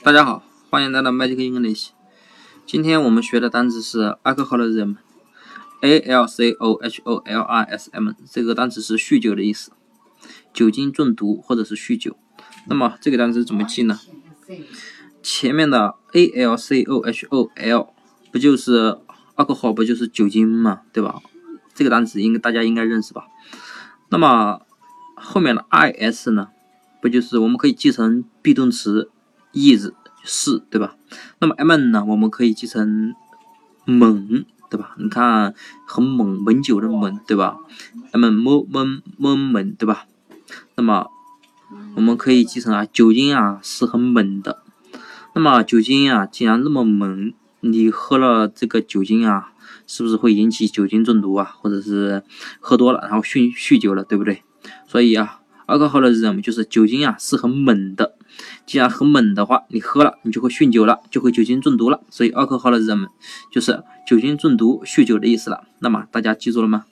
大家好，欢迎来到 Magic English。今天我们学的单词是 alcoholism，a l c o h o l i s m，这个单词是酗酒的意思，酒精中毒或者是酗酒。那么这个单词怎么记呢？前面的 a l c o h o l 不就是 alcohol 不就是酒精嘛，对吧？这个单词应该大家应该认识吧？那么后面的 i s 呢，不就是我们可以记成 be 动词。意思是对吧？那么 m 呢？我们可以记成猛，对吧？你看很猛，猛酒的猛，对吧？m 猛猛猛猛，对吧？那么我们可以记成啊，酒精啊是很猛的。那么酒精啊，既然那么猛，你喝了这个酒精啊，是不是会引起酒精中毒啊？或者是喝多了然后酗酗酒了，对不对？所以啊。alcoholism 就是酒精啊是很猛的，既然很猛的话，你喝了你就会酗酒了，就会酒精中毒了，所以 alcoholism 就是酒精中毒、酗酒的意思了。那么大家记住了吗？